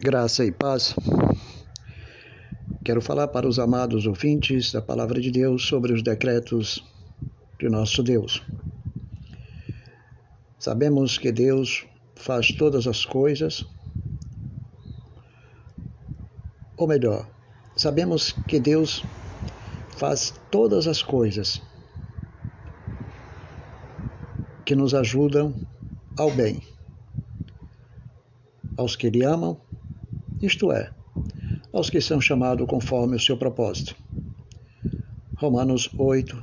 Graça e paz. Quero falar para os amados ouvintes da Palavra de Deus sobre os decretos de nosso Deus. Sabemos que Deus faz todas as coisas, ou melhor, sabemos que Deus faz todas as coisas que nos ajudam ao bem, aos que Ele amam isto é, aos que são chamados conforme o seu propósito. Romanos 8,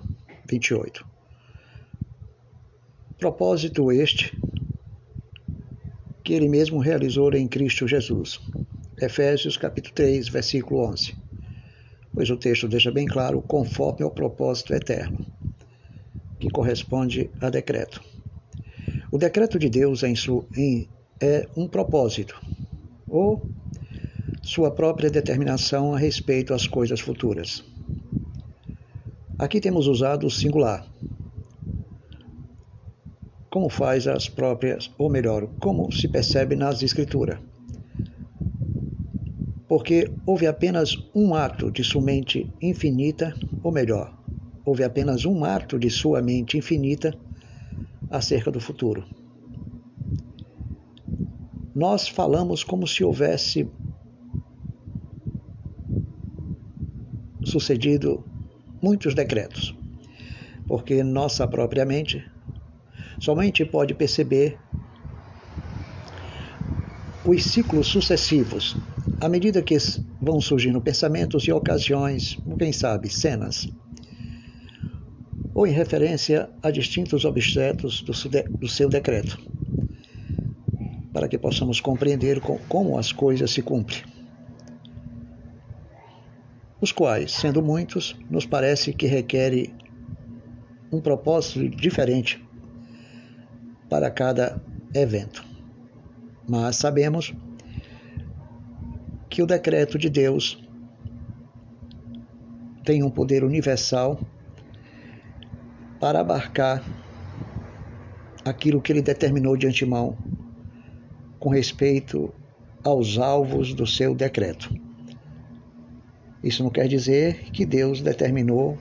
28. Propósito este que ele mesmo realizou em Cristo Jesus. Efésios capítulo 3, versículo 11. Pois o texto deixa bem claro, conforme ao propósito eterno, que corresponde a decreto. O decreto de Deus em, é um propósito, ou sua própria determinação a respeito às coisas futuras. Aqui temos usado o singular. Como faz as próprias, ou melhor, como se percebe nas Escrituras. Porque houve apenas um ato de sua mente infinita, ou melhor, houve apenas um ato de sua mente infinita acerca do futuro. Nós falamos como se houvesse sucedido muitos decretos, porque nossa própria mente somente pode perceber os ciclos sucessivos, à medida que vão surgindo pensamentos e ocasiões, quem sabe, cenas, ou em referência a distintos objetos do seu decreto, para que possamos compreender como as coisas se cumprem os quais, sendo muitos, nos parece que requerem um propósito diferente para cada evento. Mas sabemos que o decreto de Deus tem um poder universal para abarcar aquilo que ele determinou de antemão com respeito aos alvos do seu decreto. Isso não quer dizer que Deus determinou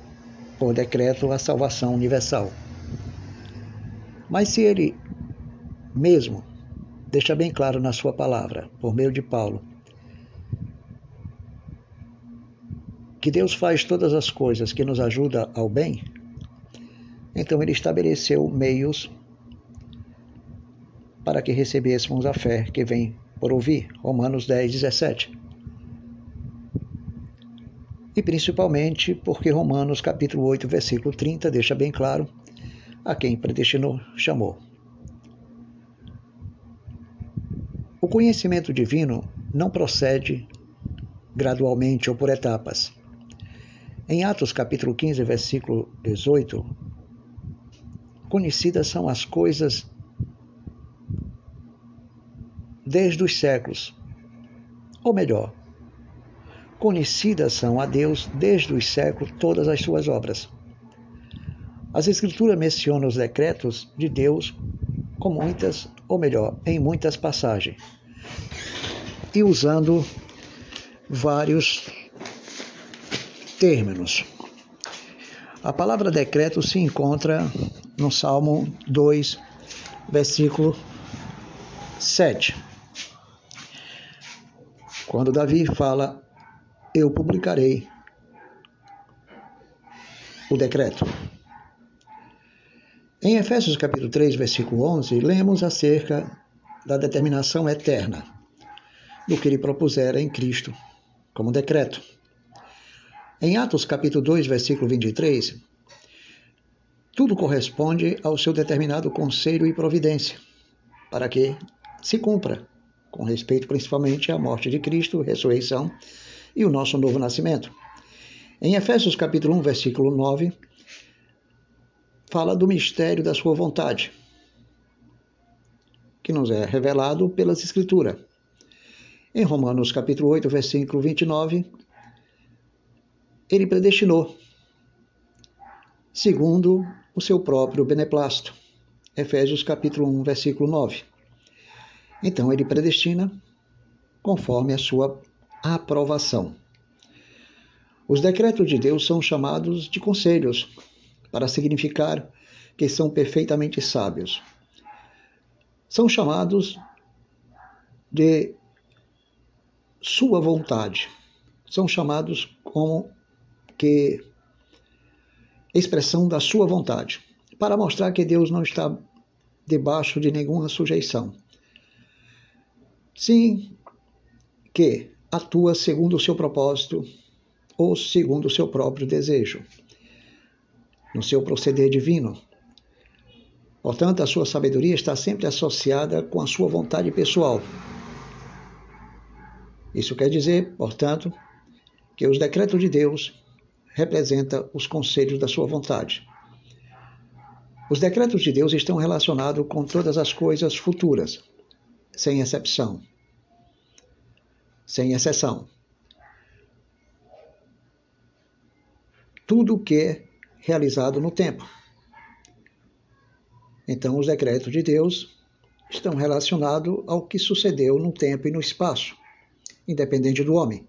por decreto a salvação universal. Mas se ele mesmo deixa bem claro na sua palavra, por meio de Paulo, que Deus faz todas as coisas que nos ajudam ao bem, então ele estabeleceu meios para que recebêssemos a fé que vem por ouvir. Romanos 10, 17 e principalmente porque Romanos capítulo 8, versículo 30 deixa bem claro a quem predestinou chamou. O conhecimento divino não procede gradualmente ou por etapas. Em Atos capítulo 15, versículo 18, conhecidas são as coisas desde os séculos, ou melhor, Conhecidas são a Deus desde os séculos todas as suas obras. As Escrituras mencionam os decretos de Deus com muitas, ou melhor, em muitas passagens, e usando vários términos. A palavra decreto se encontra no Salmo 2, versículo 7. Quando Davi fala eu publicarei o decreto. Em Efésios capítulo 3, versículo 11, lemos acerca da determinação eterna do que ele propusera em Cristo como decreto. Em Atos capítulo 2, versículo 23, tudo corresponde ao seu determinado conselho e providência, para que se cumpra, com respeito principalmente à morte de Cristo, ressurreição e o nosso novo nascimento. Em Efésios capítulo 1, versículo 9, fala do mistério da sua vontade, que nos é revelado pelas escrituras. Em Romanos capítulo 8, versículo 29, ele predestinou, segundo o seu próprio beneplácito. Efésios capítulo 1, versículo 9. Então ele predestina conforme a sua aprovação. Os decretos de Deus são chamados de conselhos, para significar que são perfeitamente sábios. São chamados de sua vontade. São chamados como que expressão da sua vontade, para mostrar que Deus não está debaixo de nenhuma sujeição. Sim, que atua segundo o seu propósito ou segundo o seu próprio desejo, no seu proceder divino. Portanto, a sua sabedoria está sempre associada com a sua vontade pessoal. Isso quer dizer, portanto, que os decretos de Deus representam os conselhos da sua vontade. Os decretos de Deus estão relacionados com todas as coisas futuras, sem exceção. Sem exceção. Tudo que é realizado no tempo. Então, os decretos de Deus estão relacionados ao que sucedeu no tempo e no espaço, independente do homem.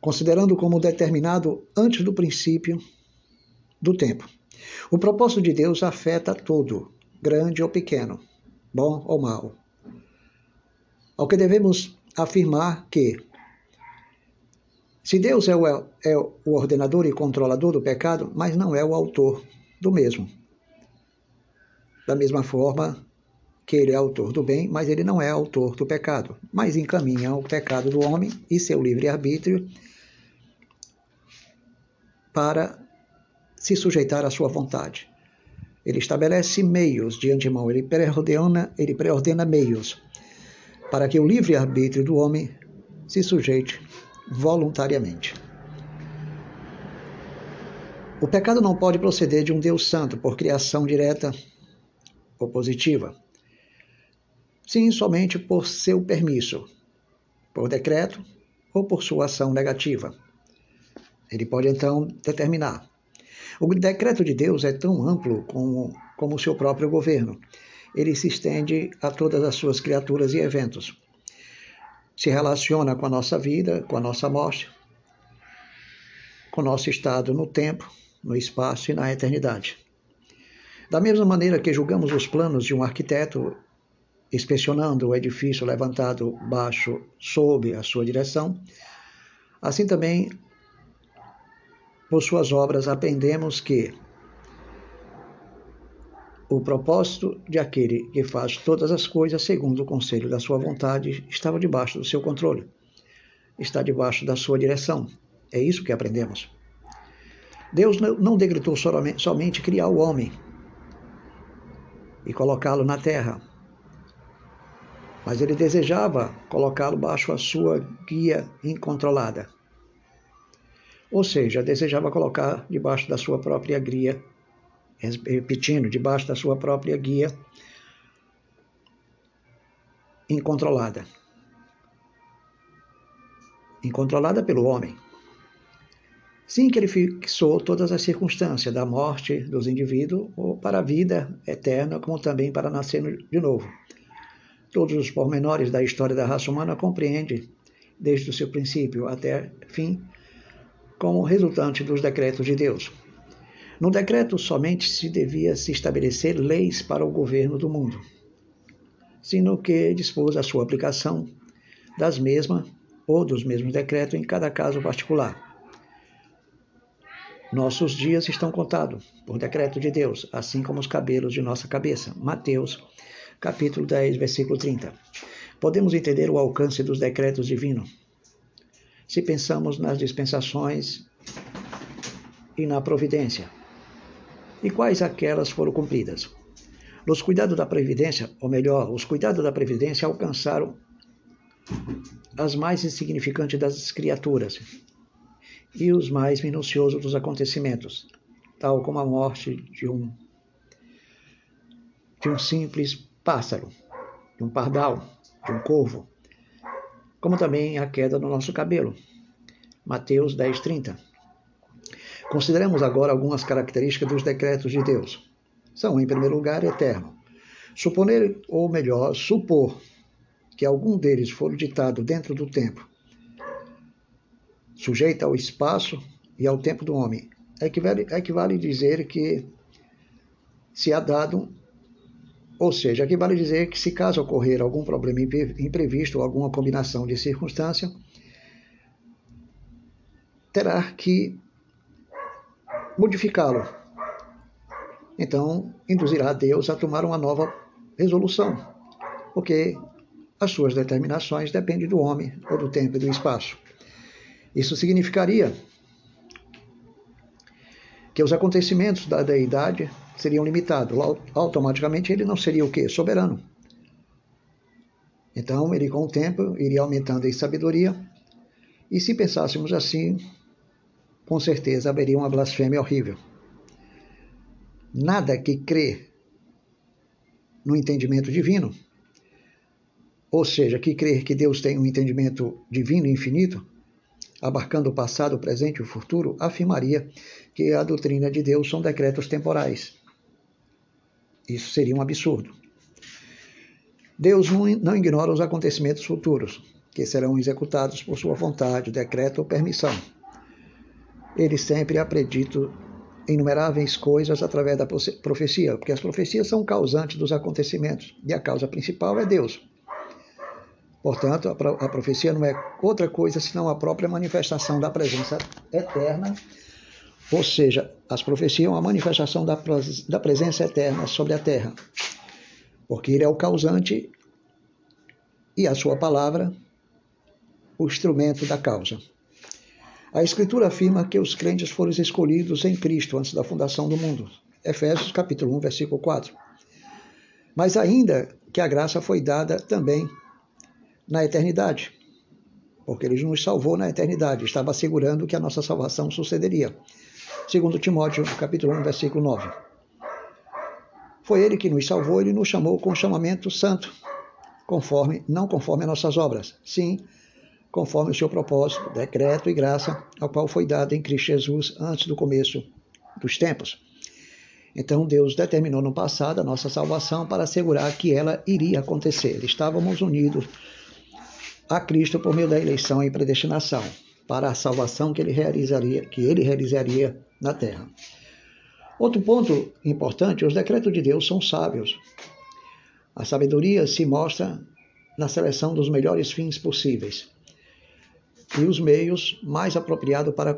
Considerando como determinado antes do princípio do tempo. O propósito de Deus afeta todo, grande ou pequeno, bom ou mal. Ao que devemos afirmar que, se Deus é o, é o ordenador e controlador do pecado, mas não é o autor do mesmo. Da mesma forma que ele é autor do bem, mas ele não é autor do pecado, mas encaminha o pecado do homem e seu livre-arbítrio para se sujeitar à sua vontade. Ele estabelece meios de antemão, ele preordena, ele preordena meios para que o livre-arbítrio do homem se sujeite voluntariamente. O pecado não pode proceder de um Deus santo por criação direta ou positiva. Sim, somente por seu permisso, por decreto ou por sua ação negativa. Ele pode então determinar o decreto de Deus é tão amplo como, como o seu próprio governo. Ele se estende a todas as suas criaturas e eventos. Se relaciona com a nossa vida, com a nossa morte, com o nosso estado no tempo, no espaço e na eternidade. Da mesma maneira que julgamos os planos de um arquiteto inspecionando o edifício levantado baixo sob a sua direção, assim também por suas obras aprendemos que o propósito de aquele que faz todas as coisas segundo o conselho da sua vontade estava debaixo do seu controle, está debaixo da sua direção. É isso que aprendemos. Deus não decretou somente criar o homem e colocá-lo na terra, mas ele desejava colocá-lo baixo a sua guia incontrolada ou seja, desejava colocar debaixo da sua própria guia, repetindo, debaixo da sua própria guia incontrolada. Incontrolada pelo homem. Sim, que ele fixou todas as circunstâncias da morte dos indivíduos ou para a vida eterna, como também para nascer de novo. Todos os pormenores da história da raça humana compreende, desde o seu princípio até fim, como resultante dos decretos de Deus. No decreto somente se devia se estabelecer leis para o governo do mundo, sino que dispôs a sua aplicação das mesmas ou dos mesmos decretos em cada caso particular. Nossos dias estão contados por decreto de Deus, assim como os cabelos de nossa cabeça. Mateus, capítulo 10, versículo 30. Podemos entender o alcance dos decretos divinos se pensamos nas dispensações e na providência. E quais aquelas foram cumpridas? Nos cuidados da Previdência, ou melhor, os cuidados da Previdência alcançaram as mais insignificantes das criaturas e os mais minuciosos dos acontecimentos, tal como a morte de um de um simples pássaro, de um pardal, de um corvo, como também a queda no nosso cabelo. Mateus 10, 30. Consideremos agora algumas características dos decretos de Deus. São, em primeiro lugar, eterno. Suponer, ou melhor, supor, que algum deles for ditado dentro do tempo, sujeito ao espaço e ao tempo do homem, equivale, equivale dizer que se há dado, ou seja, equivale dizer que se caso ocorrer algum problema imprevisto ou alguma combinação de circunstância, terá que modificá-lo. Então, induzirá Deus a tomar uma nova resolução, porque as suas determinações dependem do homem ou do tempo e do espaço. Isso significaria que os acontecimentos da deidade seriam limitados. Automaticamente ele não seria o quê? Soberano. Então, ele com o tempo iria aumentando em sabedoria. E se pensássemos assim, com certeza haveria uma blasfêmia horrível. Nada que crê no entendimento divino, ou seja, que crer que Deus tem um entendimento divino e infinito, abarcando o passado, o presente e o futuro, afirmaria que a doutrina de Deus são decretos temporais. Isso seria um absurdo. Deus não ignora os acontecimentos futuros, que serão executados por sua vontade, decreto ou permissão. Ele sempre acredita inumeráveis coisas através da profecia, porque as profecias são causantes dos acontecimentos, e a causa principal é Deus. Portanto, a profecia não é outra coisa senão a própria manifestação da presença eterna, ou seja, as profecias são a manifestação da, da presença eterna sobre a terra, porque ele é o causante e a sua palavra o instrumento da causa. A Escritura afirma que os crentes foram escolhidos em Cristo antes da fundação do mundo. Efésios capítulo 1, versículo 4. Mas ainda que a graça foi dada também na eternidade, porque ele nos salvou na eternidade, estava assegurando que a nossa salvação sucederia. Segundo Timóteo, capítulo 1, versículo 9. Foi ele que nos salvou, ele nos chamou com chamamento santo, conforme, não conforme as nossas obras, sim, conforme o seu propósito, decreto e graça, ao qual foi dado em Cristo Jesus antes do começo dos tempos. Então Deus determinou no passado a nossa salvação para assegurar que ela iria acontecer. Estávamos unidos a Cristo por meio da eleição e predestinação, para a salvação que ele realizaria, que ele realizaria na terra. Outro ponto importante, os decretos de Deus são sábios. A sabedoria se mostra na seleção dos melhores fins possíveis e os meios mais apropriados para,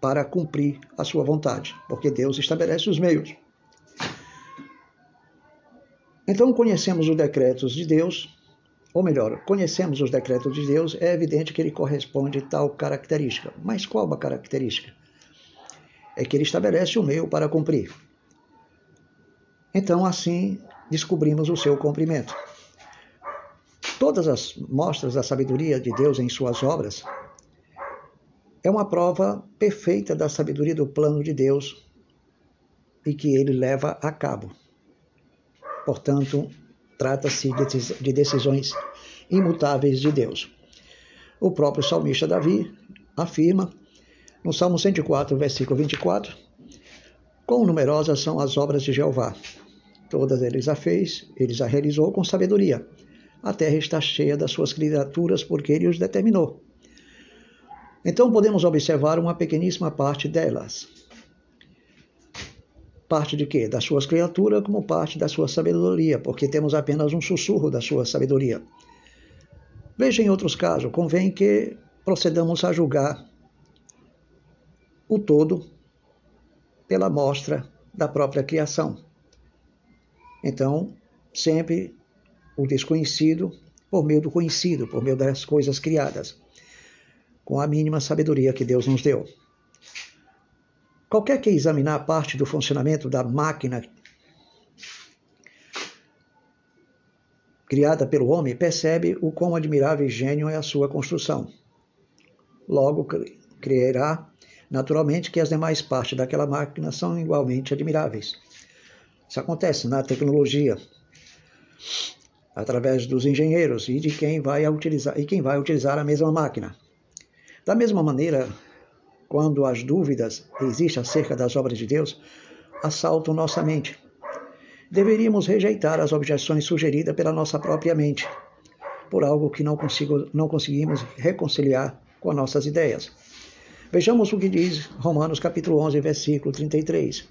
para cumprir a sua vontade, porque Deus estabelece os meios. Então conhecemos os decretos de Deus ou melhor, conhecemos os decretos de Deus, é evidente que ele corresponde a tal característica. Mas qual a característica? É que ele estabelece o meio para cumprir. Então, assim, descobrimos o seu cumprimento. Todas as mostras da sabedoria de Deus em suas obras é uma prova perfeita da sabedoria do plano de Deus e que ele leva a cabo. Portanto, Trata-se de decisões imutáveis de Deus. O próprio salmista Davi afirma, no Salmo 104, versículo 24, Quão numerosas são as obras de Jeová! Todas eles a fez, eles a realizou com sabedoria. A terra está cheia das suas criaturas, porque ele os determinou. Então podemos observar uma pequeníssima parte delas. Parte de quê? Das suas criaturas, como parte da sua sabedoria, porque temos apenas um sussurro da sua sabedoria. Veja em outros casos, convém que procedamos a julgar o todo pela mostra da própria criação. Então, sempre o desconhecido por meio do conhecido, por meio das coisas criadas, com a mínima sabedoria que Deus nos deu. Qualquer que examinar parte do funcionamento da máquina criada pelo homem percebe o quão admirável e gênio é a sua construção. Logo, creerá naturalmente que as demais partes daquela máquina são igualmente admiráveis. Isso acontece na tecnologia, através dos engenheiros e de quem vai utilizar e quem vai utilizar a mesma máquina. Da mesma maneira, quando as dúvidas existem acerca das obras de Deus, assaltam nossa mente. Deveríamos rejeitar as objeções sugeridas pela nossa própria mente, por algo que não, consigo, não conseguimos reconciliar com as nossas ideias. Vejamos o que diz Romanos capítulo 11, versículo 33.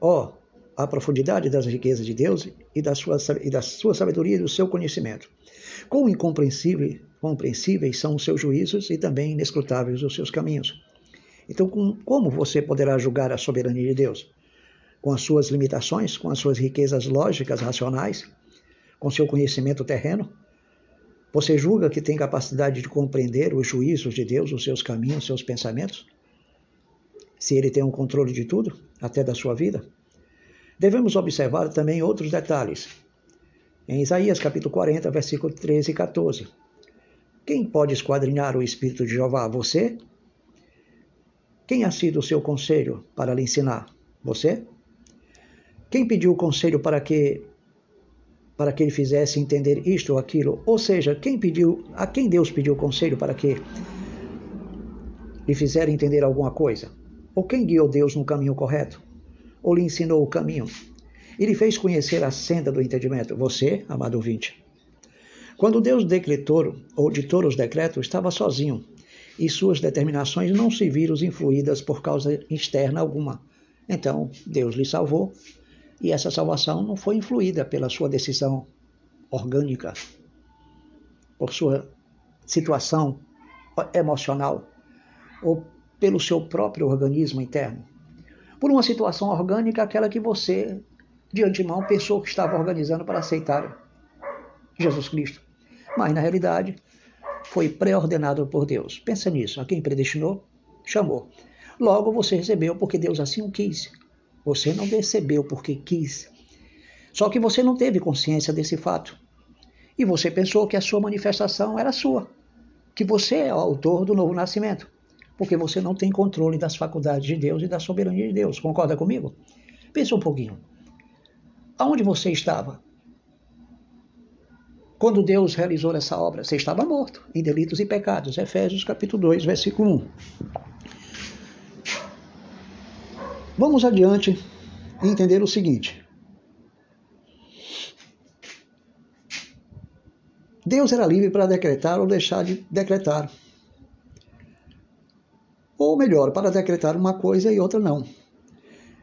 Ó, oh, a profundidade das riquezas de Deus e da sua, e da sua sabedoria e do seu conhecimento. Quão incompreensíveis compreensíveis são os seus juízos e também inescrutáveis os seus caminhos. Então, com, como você poderá julgar a soberania de Deus? Com as suas limitações, com as suas riquezas lógicas, racionais, com seu conhecimento terreno? Você julga que tem capacidade de compreender os juízos de Deus, os seus caminhos, os seus pensamentos? Se ele tem um controle de tudo, até da sua vida? Devemos observar também outros detalhes. Em Isaías capítulo 40, versículo 13 e 14. Quem pode esquadrinhar o Espírito de Jeová? Você? Quem ha sido o seu conselho para lhe ensinar? Você? Quem pediu o conselho para que para que ele fizesse entender isto ou aquilo? Ou seja, quem pediu, a quem Deus pediu o conselho para que lhe fizer entender alguma coisa? Ou quem guiou Deus no caminho correto? Ou lhe ensinou o caminho. E lhe fez conhecer a senda do entendimento. Você, amado ouvinte. Quando Deus decretou ou ditou os decretos, estava sozinho e suas determinações não se viram influídas por causa externa alguma. Então, Deus lhe salvou e essa salvação não foi influída pela sua decisão orgânica, por sua situação emocional ou pelo seu próprio organismo interno por uma situação orgânica, aquela que você, de antemão, pensou que estava organizando para aceitar Jesus Cristo. Mas, na realidade, foi pré-ordenado por Deus. Pensa nisso. A quem predestinou, chamou. Logo, você recebeu porque Deus assim o quis. Você não recebeu porque quis. Só que você não teve consciência desse fato. E você pensou que a sua manifestação era sua. Que você é o autor do novo nascimento porque você não tem controle das faculdades de Deus e da soberania de Deus. Concorda comigo? Pensa um pouquinho. Aonde você estava? Quando Deus realizou essa obra, você estava morto em delitos e pecados. Efésios capítulo 2, versículo 1. Vamos adiante e entender o seguinte. Deus era livre para decretar ou deixar de decretar ou melhor, para decretar uma coisa e outra não.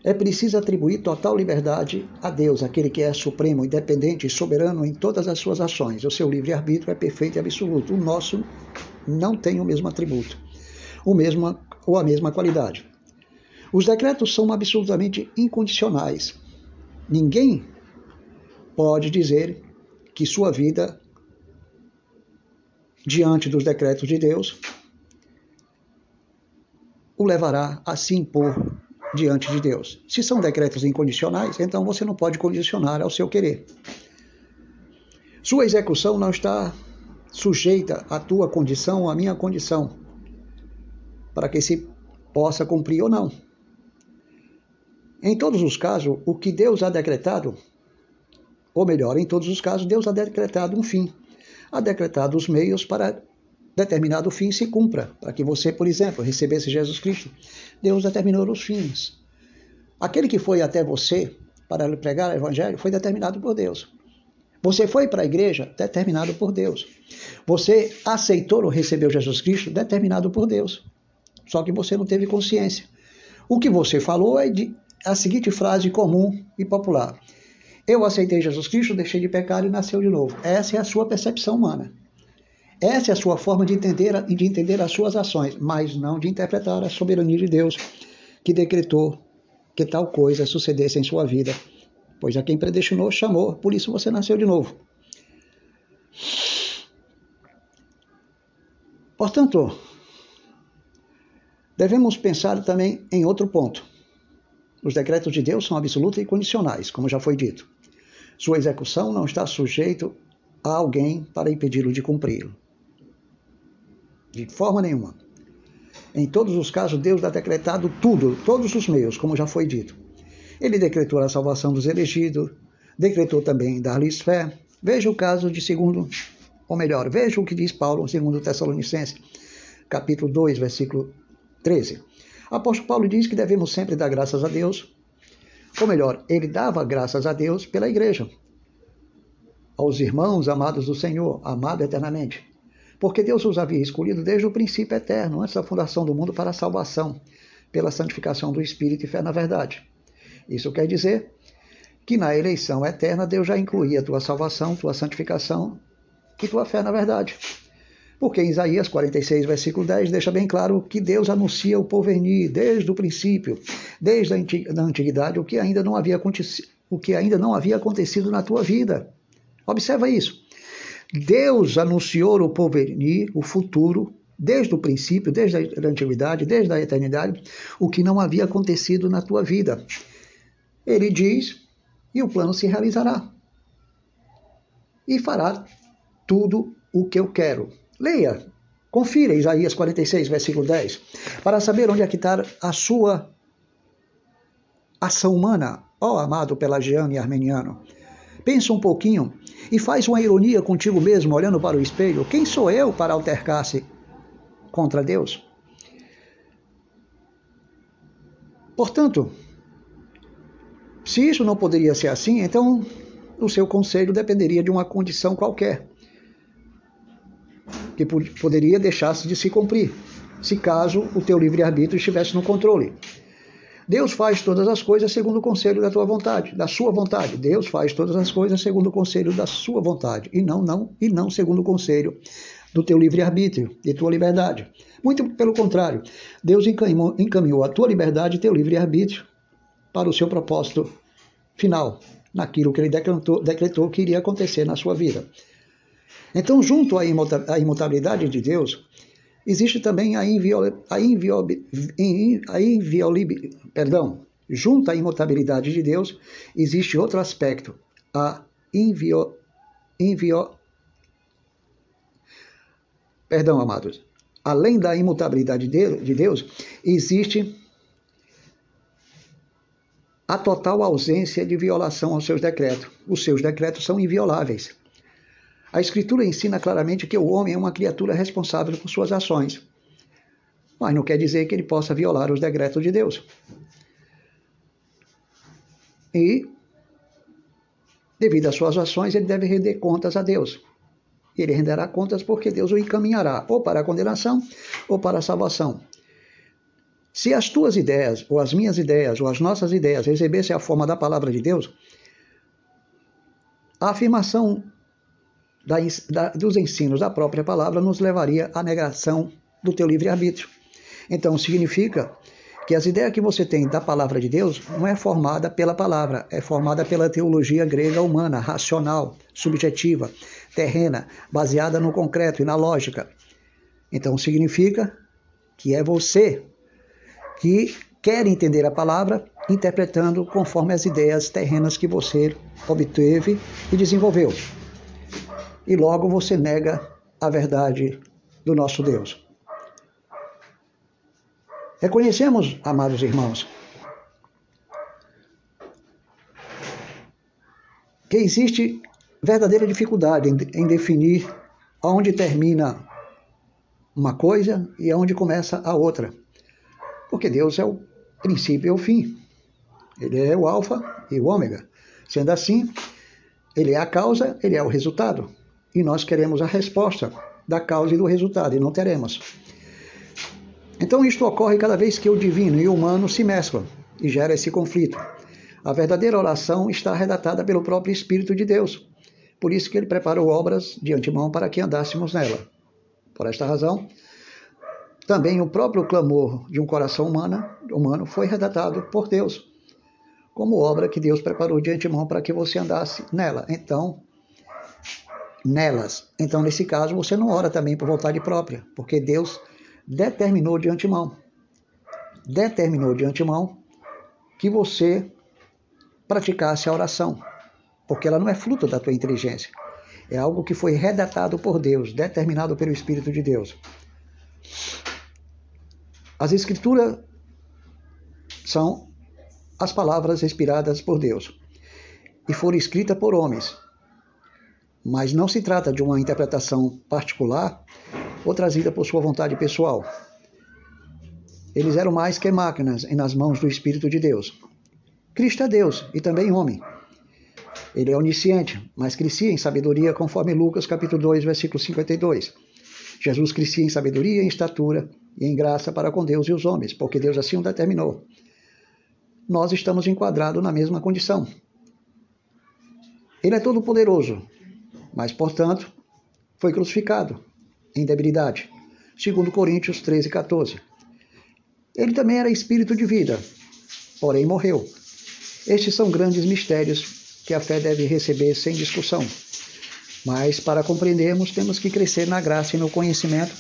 É preciso atribuir total liberdade a Deus, aquele que é supremo, independente e soberano em todas as suas ações. O seu livre-arbítrio é perfeito e absoluto. O nosso não tem o mesmo atributo, o mesmo ou a mesma qualidade. Os decretos são absolutamente incondicionais. Ninguém pode dizer que sua vida, diante dos decretos de Deus, o levará a se impor diante de Deus. Se são decretos incondicionais, então você não pode condicionar ao seu querer. Sua execução não está sujeita à tua condição à minha condição, para que se possa cumprir ou não. Em todos os casos, o que Deus ha decretado, ou melhor, em todos os casos, Deus ha decretado um fim, ha decretado os meios para determinado fim se cumpra, para que você, por exemplo, recebesse Jesus Cristo. Deus determinou os fins. Aquele que foi até você para lhe pregar o Evangelho foi determinado por Deus. Você foi para a igreja, determinado por Deus. Você aceitou ou recebeu Jesus Cristo, determinado por Deus. Só que você não teve consciência. O que você falou é de, a seguinte frase comum e popular: Eu aceitei Jesus Cristo, deixei de pecar e nasceu de novo. Essa é a sua percepção humana. Essa é a sua forma de entender, de entender as suas ações, mas não de interpretar a soberania de Deus, que decretou que tal coisa sucedesse em sua vida. Pois a quem predestinou, chamou, por isso você nasceu de novo. Portanto, devemos pensar também em outro ponto. Os decretos de Deus são absolutos e condicionais, como já foi dito. Sua execução não está sujeito a alguém para impedi-lo de cumpri-lo. De forma nenhuma. Em todos os casos, Deus ha decretado tudo, todos os meios, como já foi dito. Ele decretou a salvação dos elegidos, decretou também dar-lhes fé. Veja o caso de segundo, ou melhor, veja o que diz Paulo, segundo Tessalonicenses, capítulo 2, versículo 13. Apóstolo Paulo diz que devemos sempre dar graças a Deus, ou melhor, ele dava graças a Deus pela igreja. aos irmãos amados do Senhor, amado eternamente. Porque Deus os havia escolhido desde o princípio eterno, antes da fundação do mundo, para a salvação, pela santificação do Espírito e fé na verdade. Isso quer dizer que na eleição eterna Deus já incluía tua salvação, tua santificação e tua fé na verdade. Porque em Isaías 46, versículo 10, deixa bem claro que Deus anuncia o porvenir desde o princípio, desde a antiguidade, o que ainda não havia o que ainda não havia acontecido na tua vida. Observa isso. Deus anunciou o porvenir, o futuro, desde o princípio, desde a antiguidade, desde a eternidade, o que não havia acontecido na tua vida. Ele diz, e o plano se realizará. E fará tudo o que eu quero. Leia, confira Isaías 46, versículo 10, para saber onde é que está a sua ação humana, ó amado pelagiano e armeniano. Pensa um pouquinho e faz uma ironia contigo mesmo, olhando para o espelho. Quem sou eu para altercar-se contra Deus? Portanto, se isso não poderia ser assim, então o seu conselho dependeria de uma condição qualquer que poderia deixar-se de se cumprir, se caso o teu livre-arbítrio estivesse no controle. Deus faz todas as coisas segundo o conselho da tua vontade, da sua vontade. Deus faz todas as coisas segundo o conselho da sua vontade, e não, não, e não segundo o conselho do teu livre-arbítrio e tua liberdade. Muito pelo contrário, Deus encaminhou, encaminhou a tua liberdade e teu livre-arbítrio para o seu propósito final, naquilo que ele decretou, decretou que iria acontecer na sua vida. Então, junto à imutabilidade de Deus, existe também a, inviol, a, inviol, a inviolabilidade, perdão, junto à imutabilidade de Deus, existe outro aspecto, a invio, invio, perdão, amados, além da imutabilidade de Deus, existe a total ausência de violação aos seus decretos. Os seus decretos são invioláveis. A Escritura ensina claramente que o homem é uma criatura responsável por suas ações, mas não quer dizer que ele possa violar os decretos de Deus. E, devido às suas ações, ele deve render contas a Deus. Ele renderá contas porque Deus o encaminhará ou para a condenação ou para a salvação. Se as tuas ideias, ou as minhas ideias, ou as nossas ideias recebessem a forma da palavra de Deus, a afirmação da, da, dos ensinos da própria palavra nos levaria à negação do teu livre-arbítrio. Então, significa que as ideias que você tem da palavra de Deus não é formada pela palavra, é formada pela teologia grega humana, racional, subjetiva, terrena, baseada no concreto e na lógica. Então, significa que é você que quer entender a palavra interpretando conforme as ideias terrenas que você obteve e desenvolveu e logo você nega a verdade do nosso Deus. Reconhecemos, amados irmãos, que existe verdadeira dificuldade em, definir onde termina uma coisa e onde começa a outra. Porque Deus é o princípio e o fim. Ele é o alfa e o ômega. Sendo assim, ele é a causa, ele é o resultado e nós queremos a resposta da causa e do resultado, e não teremos. Então, isto ocorre cada vez que o divino e o humano se mesclam e gera esse conflito. A verdadeira oração está redatada pelo próprio Espírito de Deus. Por isso que ele preparou obras de antemão para que andássemos nela. Por esta razão, também o próprio clamor de um coração humano, humano foi redatado por Deus, como obra que Deus preparou de antemão para que você andasse nela. Então, nelas. Então, nesse caso, você não ora também por vontade própria, porque Deus determinou de antemão. Determinou de antemão que você praticasse a oração, porque ela não é fruto da tua inteligência. É algo que foi redatado por Deus, determinado pelo Espírito de Deus. As Escrituras são as palavras inspiradas por Deus e foram escritas por homens, mas não se trata de uma interpretação particular ou trazida por sua vontade pessoal. Eles eram mais que máquinas nas mãos do Espírito de Deus. Cristo é Deus e também homem. Ele é onisciente, mas crescia em sabedoria, conforme Lucas capítulo 2, versículo 52. Jesus crescia em sabedoria, em estatura e em graça para com Deus e os homens, porque Deus assim o determinou. Nós estamos enquadrados na mesma condição. Ele é todo poderoso, mas, portanto, foi crucificado em debilidade. Segundo Coríntios 13, 14. Ele também era espírito de vida, porém morreu. Estes são grandes mistérios que a fé deve receber sem discussão. Mas para compreendermos, temos que crescer na graça e no conhecimento,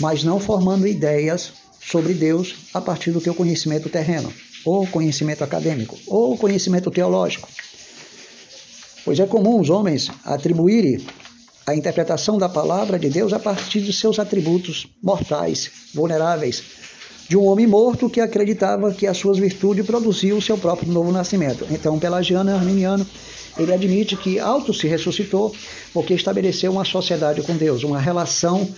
mas não formando ideias sobre Deus a partir do teu conhecimento terreno, ou conhecimento acadêmico, ou conhecimento teológico. Pois é comum os homens atribuírem a interpretação da palavra de Deus a partir de seus atributos mortais, vulneráveis, de um homem morto que acreditava que as suas virtudes produziam o seu próprio novo nascimento. Então, Pelagiano Arminiano ele admite que auto se ressuscitou porque estabeleceu uma sociedade com Deus, uma relação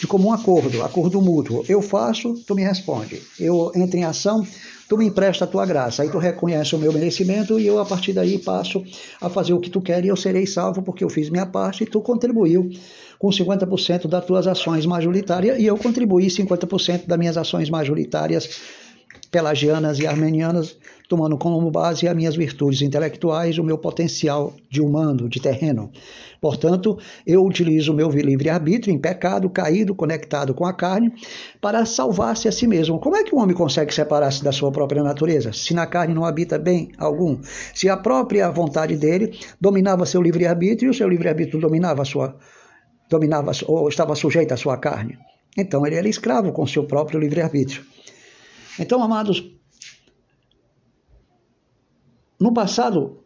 de comum acordo, acordo mútuo. Eu faço, tu me responde. Eu entro em ação, tu me empresta a tua graça. Aí tu reconhece o meu merecimento e eu a partir daí passo a fazer o que tu quer e eu serei salvo porque eu fiz minha parte e tu contribuiu com 50% das tuas ações majoritárias e eu contribuí 50% das minhas ações majoritárias pelagianas e armenianas, tomando como base as minhas virtudes intelectuais, o meu potencial de humano, de terreno. Portanto, eu utilizo o meu livre-arbítrio em pecado, caído, conectado com a carne, para salvar-se a si mesmo. Como é que um homem consegue separar-se da sua própria natureza, se na carne não habita bem algum? Se a própria vontade dele dominava seu livre-arbítrio e o seu livre-arbítrio dominava a sua dominava ou estava sujeito à sua carne. Então ele era escravo com seu próprio livre-arbítrio. Então, amados, no passado,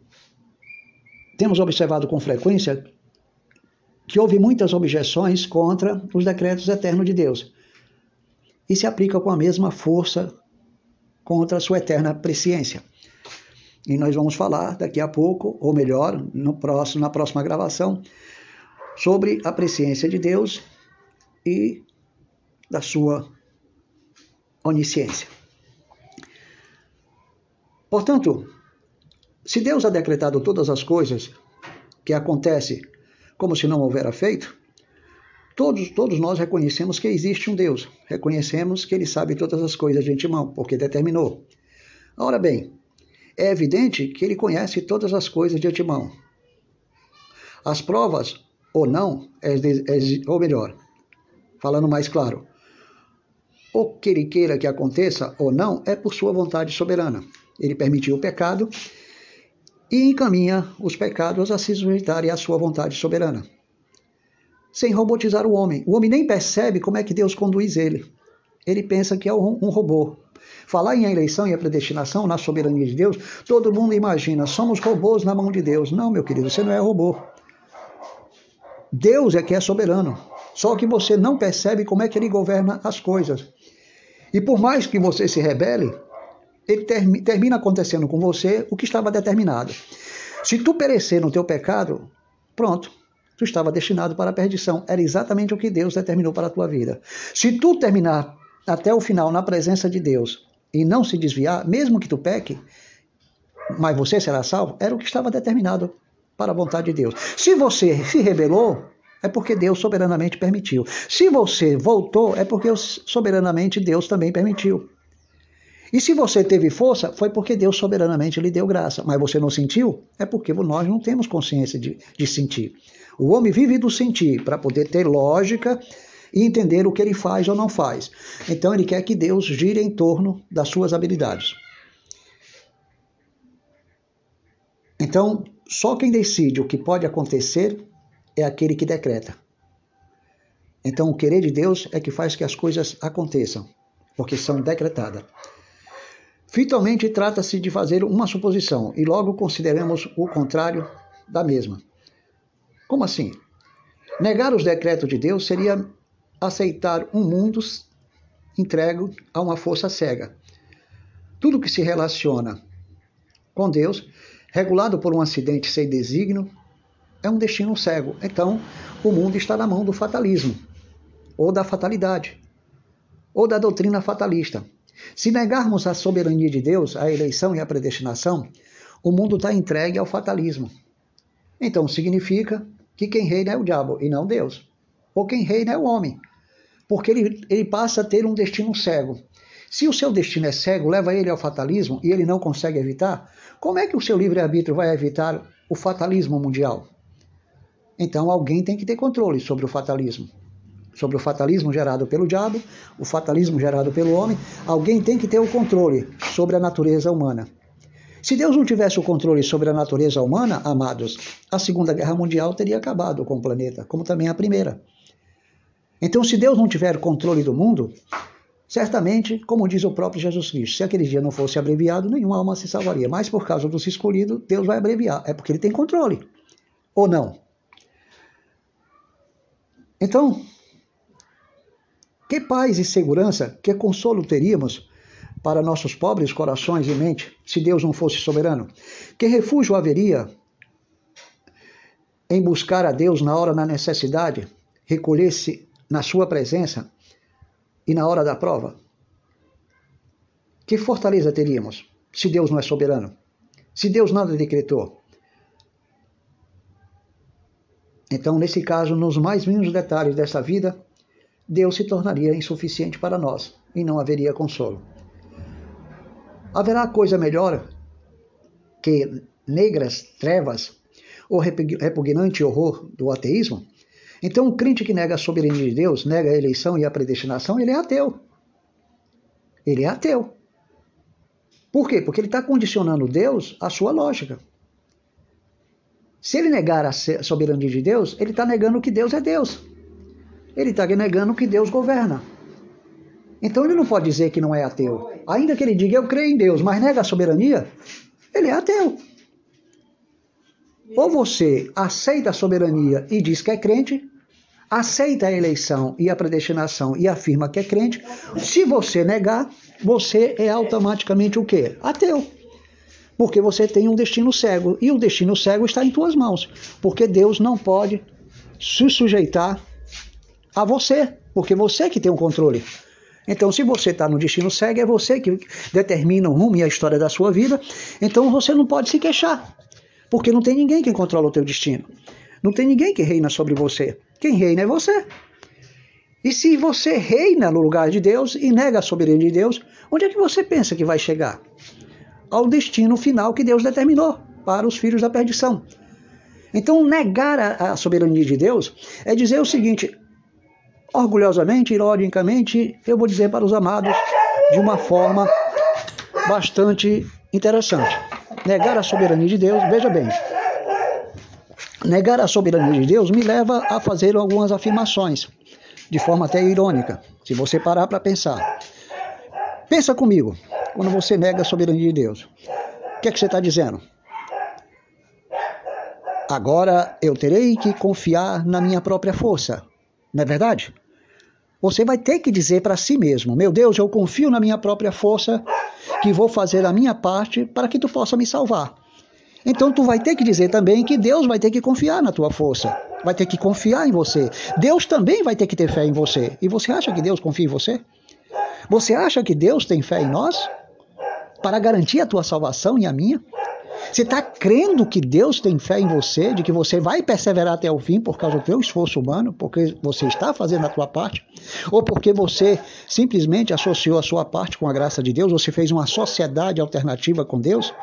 temos observado com frequência que houve muitas objeções contra os decretos eternos de Deus. E se aplica com a mesma força contra a sua eterna presciência. E nós vamos falar daqui a pouco, ou melhor, no próximo, na próxima gravação, sobre a presciência de Deus e da sua onisciência. Portanto, se Deus ha decretado todas as coisas que acontecem como se não houvera feito, todos, todos nós reconhecemos que existe um Deus, reconhecemos que Ele sabe todas as coisas de antemão, porque determinou. Ora bem, é evidente que Ele conhece todas as coisas de antemão. As provas, ou não, é, é, ou melhor, falando mais claro, o que Ele queira que aconteça ou não é por sua vontade soberana. Ele permitiu o pecado e encaminha os pecados a se sujeitarem à sua vontade soberana. Sem robotizar o homem. O homem nem percebe como é que Deus conduz ele. Ele pensa que é um robô. Falar em eleição e a predestinação na soberania de Deus, todo mundo imagina, somos robôs na mão de Deus. Não, meu querido, você não é robô. Deus é que é soberano. Só que você não percebe como é que ele governa as coisas. E por mais que você se rebele, ele term, termina acontecendo com você o que estava determinado. Se tu perecer no teu pecado, pronto, tu estava destinado para a perdição. Era exatamente o que Deus determinou para a tua vida. Se tu terminar até o final na presença de Deus e não se desviar, mesmo que tu peque, mas você será salvo, era o que estava determinado para a vontade de Deus. Se você se rebelou, é porque Deus soberanamente permitiu. Se você voltou, é porque soberanamente Deus também permitiu. E se você teve força, foi porque Deus soberanamente lhe deu graça. Mas você não sentiu? É porque nós não temos consciência de, de sentir. O homem vive do sentir para poder ter lógica e entender o que ele faz ou não faz. Então ele quer que Deus gire em torno das suas habilidades. Então, só quem decide o que pode acontecer é aquele que decreta. Então, o querer de Deus é que faz que as coisas aconteçam, porque são decretadas. Finalmente, trata-se de fazer uma suposição e logo consideramos o contrário da mesma. Como assim? Negar os decretos de Deus seria aceitar um mundo entregue a uma força cega. Tudo que se relaciona com Deus, regulado por um acidente sem desígnio, é um destino cego. Então, o mundo está na mão do fatalismo, ou da fatalidade, ou da doutrina fatalista. Se negarmos a soberania de Deus, a eleição e a predestinação, o mundo está entregue ao fatalismo. Então significa que quem reina é o diabo e não Deus. Ou quem reina é o homem. Porque ele, ele passa a ter um destino cego. Se o seu destino é cego, leva ele ao fatalismo e ele não consegue evitar, como é que o seu livre-arbítrio vai evitar o fatalismo mundial? Então alguém tem que ter controle sobre o fatalismo. Sobre o fatalismo gerado pelo diabo, o fatalismo gerado pelo homem, alguém tem que ter o controle sobre a natureza humana. Se Deus não tivesse o controle sobre a natureza humana, amados, a Segunda Guerra Mundial teria acabado com o planeta, como também a Primeira. Então, se Deus não tiver controle do mundo, certamente, como diz o próprio Jesus Cristo, se aquele dia não fosse abreviado, nenhuma alma se salvaria. Mas por causa dos escolhidos, Deus vai abreviar. É porque ele tem controle. Ou não? Então, que paz e segurança, que consolo teríamos para nossos pobres corações e mente, se Deus não fosse soberano? Que refúgio haveria em buscar a Deus na hora da necessidade, recolher-se na sua presença e na hora da prova? Que fortaleza teríamos se Deus não é soberano? Se Deus nada decretou? Então, nesse caso, nos mais mínimos detalhes dessa vida, Deus se tornaria insuficiente para nós e não haveria consolo. Haverá coisa melhor que negras trevas ou repugnante horror do ateísmo? Então, um crente que nega a soberania de Deus, nega a eleição e a predestinação, ele é ateu. Ele é ateu. Por quê? Porque ele está condicionando Deus à sua lógica. Se ele negar a soberania de Deus, ele está negando que Deus é Deus. Ele está negando que Deus governa. Então ele não pode dizer que não é ateu. Ainda que ele diga eu creio em Deus, mas nega a soberania, ele é ateu. Ou você aceita a soberania e diz que é crente, aceita a eleição e a predestinação e afirma que é crente. Se você negar, você é automaticamente o quê? Ateu. Porque você tem um destino cego e o destino cego está em tuas mãos, porque Deus não pode se sujeitar a você, porque você que tem o controle. Então, se você está no destino cego, é você que determina o rumo e a história da sua vida. Então, você não pode se queixar, porque não tem ninguém que controla o teu destino. Não tem ninguém que reina sobre você. Quem reina é você. E se você reina no lugar de Deus e nega a soberania de Deus, onde é que você pensa que vai chegar? Ao destino final que Deus determinou para os filhos da perdição. Então, negar a, a soberania de Deus é dizer o seguinte: orgulhosamente, ironicamente, eu vou dizer para os amados de uma forma bastante interessante. Negar a soberania de Deus, veja bem, negar a soberania de Deus me leva a fazer algumas afirmações, de forma até irônica, se você parar para pensar. Pensa comigo, quando você nega a soberania de Deus, o que é que você está dizendo? Agora eu terei que confiar na minha própria força, não é verdade? Você vai ter que dizer para si mesmo: Meu Deus, eu confio na minha própria força, que vou fazer a minha parte para que tu possa me salvar. Então tu vai ter que dizer também que Deus vai ter que confiar na tua força, vai ter que confiar em você. Deus também vai ter que ter fé em você. E você acha que Deus confia em você? Você acha que Deus tem fé em nós para garantir a tua salvação e a minha? Você está crendo que Deus tem fé em você, de que você vai perseverar até o fim por causa do teu esforço humano, porque você está fazendo a tua parte, ou porque você simplesmente associou a sua parte com a graça de Deus, você fez uma sociedade alternativa com Deus?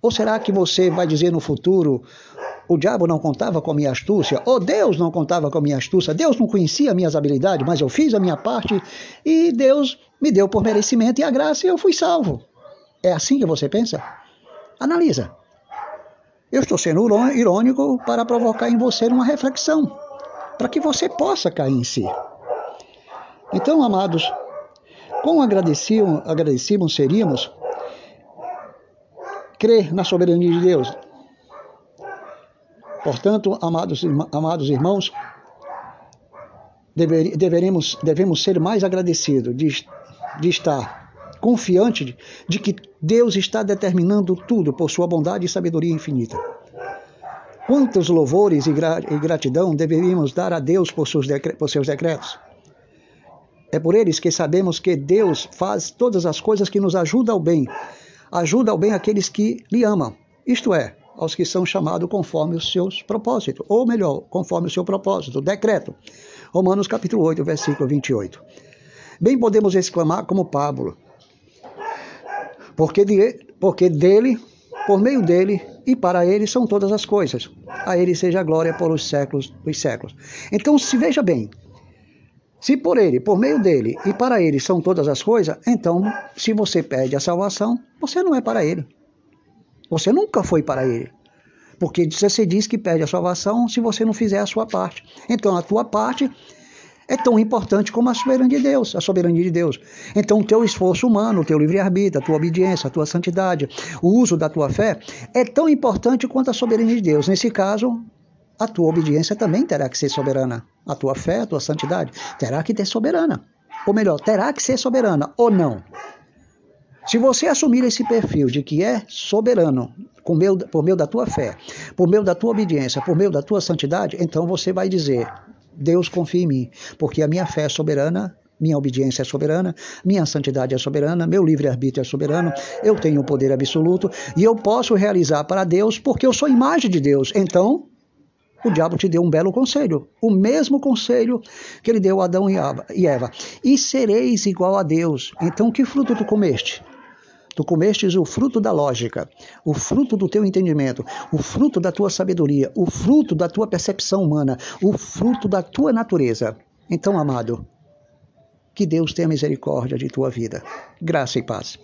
Ou será que você vai dizer no futuro, o diabo não contava com a minha astúcia, ou Deus não contava com a minha astúcia, Deus não conhecia minhas habilidades, mas eu fiz a minha parte e Deus me deu por merecimento e a graça e eu fui salvo. É assim que você pensa? Analisa. Eu estou sendo irônico para provocar em você uma reflexão, para que você possa cair em si. Então, amados, quão agradecidos, seríamos crer na soberania de Deus. Portanto, amados, amados irmãos, dever, deveremos, devemos ser mais agradecidos de, de estar confiante de, de que Deus está determinando tudo por sua bondade e sabedoria infinita. Quantos louvores e, gratidão deveríamos dar a Deus por seus, por seus decretos? É por eles que sabemos que Deus faz todas as coisas que nos ajudam ao bem, ajuda ao bem aqueles que lhe amam. Isto é, aos que são chamados conforme os seus propósitos, ou melhor, conforme o seu propósito, decreto. Romanos capítulo 8, versículo 28. Bem podemos exclamar como Pablo, porque, de, porque dele, por meio dele e para ele são todas as coisas. A ele seja a glória por os séculos dos séculos. Então, se veja bem, se por ele, por meio dele e para ele são todas as coisas, então, se você perde a salvação, você não é para ele. Você nunca foi para ele. Porque você diz que perde a salvação se você não fizer a sua parte. Então, a tua parte é tão importante como a soberania de Deus, a soberania de Deus. Então, o teu esforço humano, o teu livre-arbítrio, a tua obediência, a tua santidade, o uso da tua fé é tão importante quanto a soberania de Deus. Nesse caso, a tua obediência também terá que ser soberana. A tua fé, a tua santidade terá que ser soberana. Ou melhor, terá que ser soberana ou não. Se você assumir esse perfil de que é soberano por meio, por meio da tua fé, por meio da tua obediência, por meio da tua santidade, então você vai dizer: Deus confia em mim, porque a minha fé é soberana, minha obediência é soberana, minha santidade é soberana, meu livre-arbítrio é soberano, eu tenho o poder absoluto e eu posso realizar para Deus porque eu sou imagem de Deus. Então, o diabo te deu um belo conselho, o mesmo conselho que ele deu a Adão e Eva. E sereis igual a Deus. Então, que fruto tu comeste? Tu comestes o fruto da lógica, o fruto do teu entendimento, o fruto da tua sabedoria, o fruto da tua percepção humana, o fruto da tua natureza. Então, amado, que Deus tenha misericórdia de tua vida. Graça e paz.